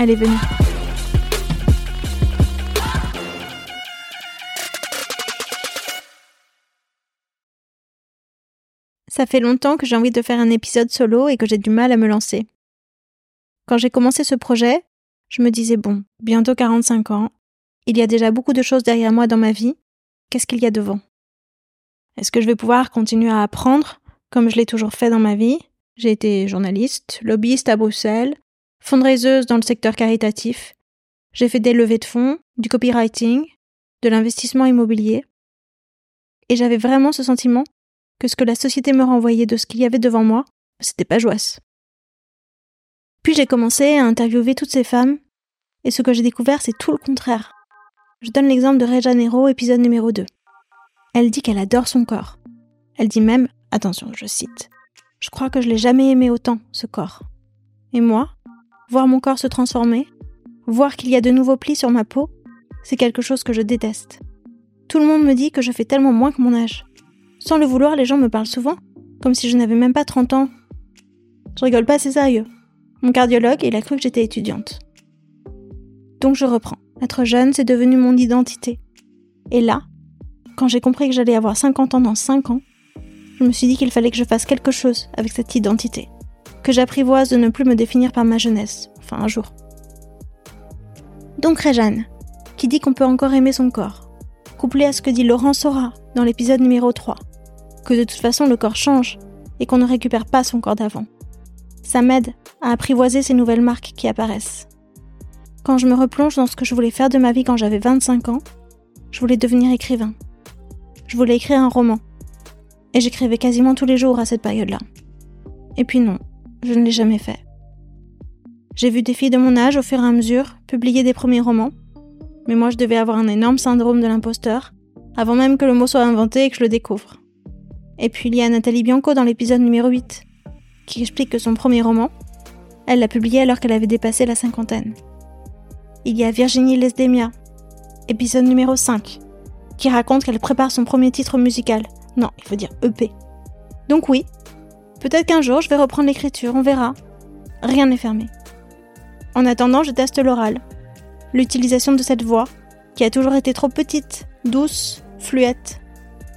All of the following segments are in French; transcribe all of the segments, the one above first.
Allez, venez. Ça fait longtemps que j'ai envie de faire un épisode solo et que j'ai du mal à me lancer. Quand j'ai commencé ce projet, je me disais bon, bientôt 45 ans, il y a déjà beaucoup de choses derrière moi dans ma vie, qu'est-ce qu'il y a devant? Est-ce que je vais pouvoir continuer à apprendre comme je l'ai toujours fait dans ma vie? J'ai été journaliste, lobbyiste à Bruxelles, fundraiseuse dans le secteur caritatif. J'ai fait des levées de fonds, du copywriting, de l'investissement immobilier. Et j'avais vraiment ce sentiment que ce que la société me renvoyait de ce qu'il y avait devant moi, c'était pas joyeux. Puis j'ai commencé à interviewer toutes ces femmes, et ce que j'ai découvert, c'est tout le contraire. Je donne l'exemple de Reja Nero, épisode numéro 2. Elle dit qu'elle adore son corps. Elle dit même, attention, je cite, Je crois que je l'ai jamais aimé autant, ce corps. Et moi, voir mon corps se transformer, voir qu'il y a de nouveaux plis sur ma peau, c'est quelque chose que je déteste. Tout le monde me dit que je fais tellement moins que mon âge. Sans le vouloir, les gens me parlent souvent, comme si je n'avais même pas 30 ans. Je rigole pas, c'est sérieux. Mon cardiologue, il a cru que j'étais étudiante. Donc je reprends. Être jeune, c'est devenu mon identité. Et là, quand j'ai compris que j'allais avoir 50 ans dans 5 ans, je me suis dit qu'il fallait que je fasse quelque chose avec cette identité. Que j'apprivoise de ne plus me définir par ma jeunesse. Enfin, un jour. Donc Réjeanne, qui dit qu'on peut encore aimer son corps, couplé à ce que dit Laurent Sora dans l'épisode numéro 3, que de toute façon le corps change et qu'on ne récupère pas son corps d'avant. Ça m'aide à apprivoiser ces nouvelles marques qui apparaissent. Quand je me replonge dans ce que je voulais faire de ma vie quand j'avais 25 ans, je voulais devenir écrivain. Je voulais écrire un roman. Et j'écrivais quasiment tous les jours à cette période-là. Et puis non, je ne l'ai jamais fait. J'ai vu des filles de mon âge au fur et à mesure publier des premiers romans, mais moi je devais avoir un énorme syndrome de l'imposteur, avant même que le mot soit inventé et que je le découvre. Et puis il y a Nathalie Bianco dans l'épisode numéro 8, qui explique que son premier roman, elle l'a publié alors qu'elle avait dépassé la cinquantaine. Il y a Virginie Lesdemia, épisode numéro 5, qui raconte qu'elle prépare son premier titre musical. Non, il faut dire EP. Donc oui, peut-être qu'un jour je vais reprendre l'écriture, on verra. Rien n'est fermé. En attendant, je teste l'oral. L'utilisation de cette voix, qui a toujours été trop petite, douce, fluette,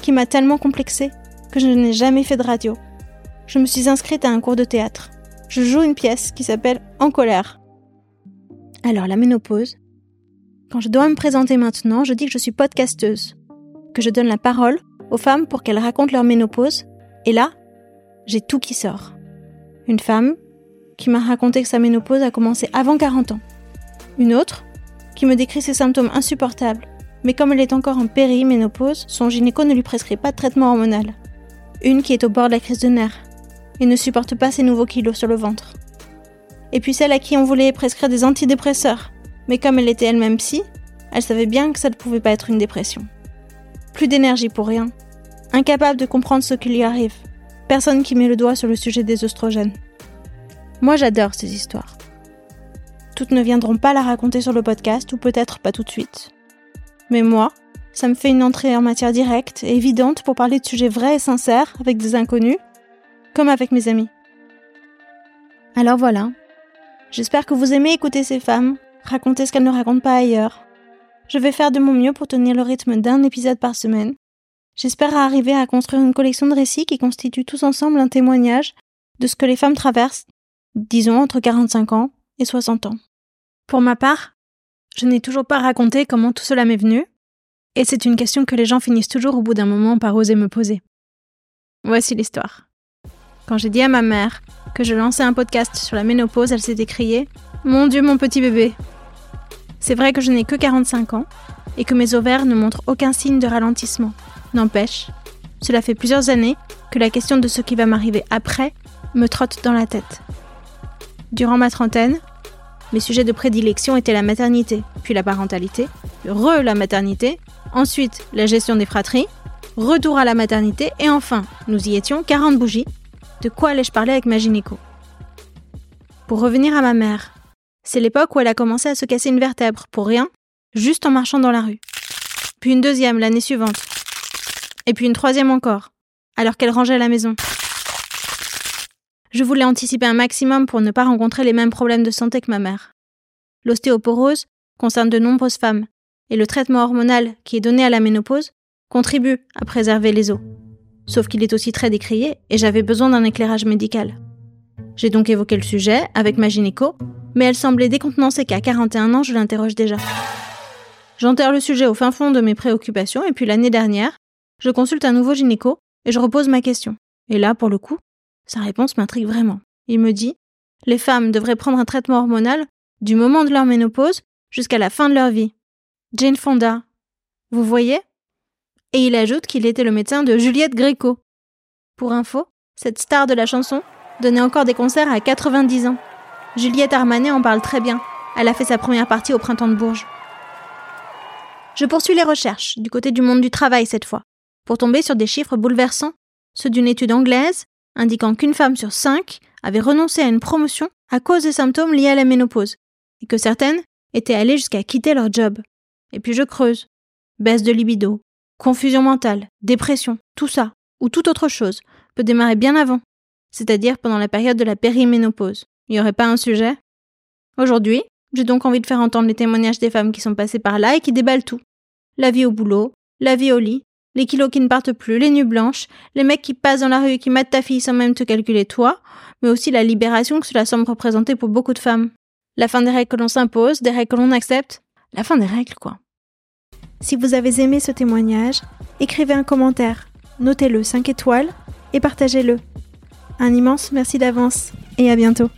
qui m'a tellement complexée que je n'ai jamais fait de radio je me suis inscrite à un cours de théâtre. Je joue une pièce qui s'appelle En colère. Alors, la ménopause. Quand je dois me présenter maintenant, je dis que je suis podcasteuse. que je donne la parole aux femmes pour qu'elles racontent leur ménopause, et là, j'ai tout qui sort. Une femme qui m'a raconté que sa ménopause a commencé avant 40 ans. Une autre qui me décrit ses symptômes insupportables, mais comme elle est encore en périménopause, son gynéco ne lui prescrit pas de traitement hormonal. Une qui est au bord de la crise de nerfs et ne supporte pas ses nouveaux kilos sur le ventre. Et puis celle à qui on voulait prescrire des antidépresseurs, mais comme elle était elle-même psy, elle savait bien que ça ne pouvait pas être une dépression. Plus d'énergie pour rien, incapable de comprendre ce qui lui arrive, personne qui met le doigt sur le sujet des oestrogènes. Moi j'adore ces histoires. Toutes ne viendront pas la raconter sur le podcast, ou peut-être pas tout de suite. Mais moi, ça me fait une entrée en matière directe et évidente pour parler de sujets vrais et sincères avec des inconnus, comme avec mes amis. Alors voilà. J'espère que vous aimez écouter ces femmes, raconter ce qu'elles ne racontent pas ailleurs. Je vais faire de mon mieux pour tenir le rythme d'un épisode par semaine. J'espère arriver à construire une collection de récits qui constituent tous ensemble un témoignage de ce que les femmes traversent, disons entre 45 ans et 60 ans. Pour ma part, je n'ai toujours pas raconté comment tout cela m'est venu, et c'est une question que les gens finissent toujours au bout d'un moment par oser me poser. Voici l'histoire. Quand j'ai dit à ma mère que je lançais un podcast sur la ménopause, elle s'est écriée Mon Dieu, mon petit bébé C'est vrai que je n'ai que 45 ans et que mes ovaires ne montrent aucun signe de ralentissement. N'empêche, cela fait plusieurs années que la question de ce qui va m'arriver après me trotte dans la tête. Durant ma trentaine, mes sujets de prédilection étaient la maternité, puis la parentalité, re la maternité, ensuite la gestion des fratries, retour à la maternité, et enfin, nous y étions 40 bougies. De quoi allais-je parler avec ma gynéco? Pour revenir à ma mère, c'est l'époque où elle a commencé à se casser une vertèbre, pour rien, juste en marchant dans la rue. Puis une deuxième l'année suivante. Et puis une troisième encore, alors qu'elle rangeait la maison. Je voulais anticiper un maximum pour ne pas rencontrer les mêmes problèmes de santé que ma mère. L'ostéoporose concerne de nombreuses femmes, et le traitement hormonal qui est donné à la ménopause contribue à préserver les os. Sauf qu'il est aussi très décrié et j'avais besoin d'un éclairage médical. J'ai donc évoqué le sujet avec ma gynéco, mais elle semblait décontenancée qu'à 41 ans je l'interroge déjà. J'enterre le sujet au fin fond de mes préoccupations et puis l'année dernière, je consulte un nouveau gynéco et je repose ma question. Et là, pour le coup, sa réponse m'intrigue vraiment. Il me dit Les femmes devraient prendre un traitement hormonal du moment de leur ménopause jusqu'à la fin de leur vie. Jane Fonda. Vous voyez? Et il ajoute qu'il était le médecin de Juliette Gréco. Pour info, cette star de la chanson donnait encore des concerts à 90 ans. Juliette Armanet en parle très bien. Elle a fait sa première partie au printemps de Bourges. Je poursuis les recherches, du côté du monde du travail cette fois, pour tomber sur des chiffres bouleversants, ceux d'une étude anglaise indiquant qu'une femme sur cinq avait renoncé à une promotion à cause des symptômes liés à la ménopause, et que certaines étaient allées jusqu'à quitter leur job. Et puis je creuse. Baisse de libido, confusion mentale, dépression, tout ça, ou toute autre chose, peut démarrer bien avant, c'est-à-dire pendant la période de la périménopause. Il n'y aurait pas un sujet? Aujourd'hui, j'ai donc envie de faire entendre les témoignages des femmes qui sont passées par là et qui déballent tout. La vie au boulot, la vie au lit, les kilos qui ne partent plus, les nuits blanches, les mecs qui passent dans la rue et qui matent ta fille sans même te calculer toi, mais aussi la libération que cela semble représenter pour beaucoup de femmes. La fin des règles que l'on s'impose, des règles que l'on accepte, la fin des règles quoi. Si vous avez aimé ce témoignage, écrivez un commentaire, notez-le 5 étoiles et partagez-le. Un immense merci d'avance et à bientôt.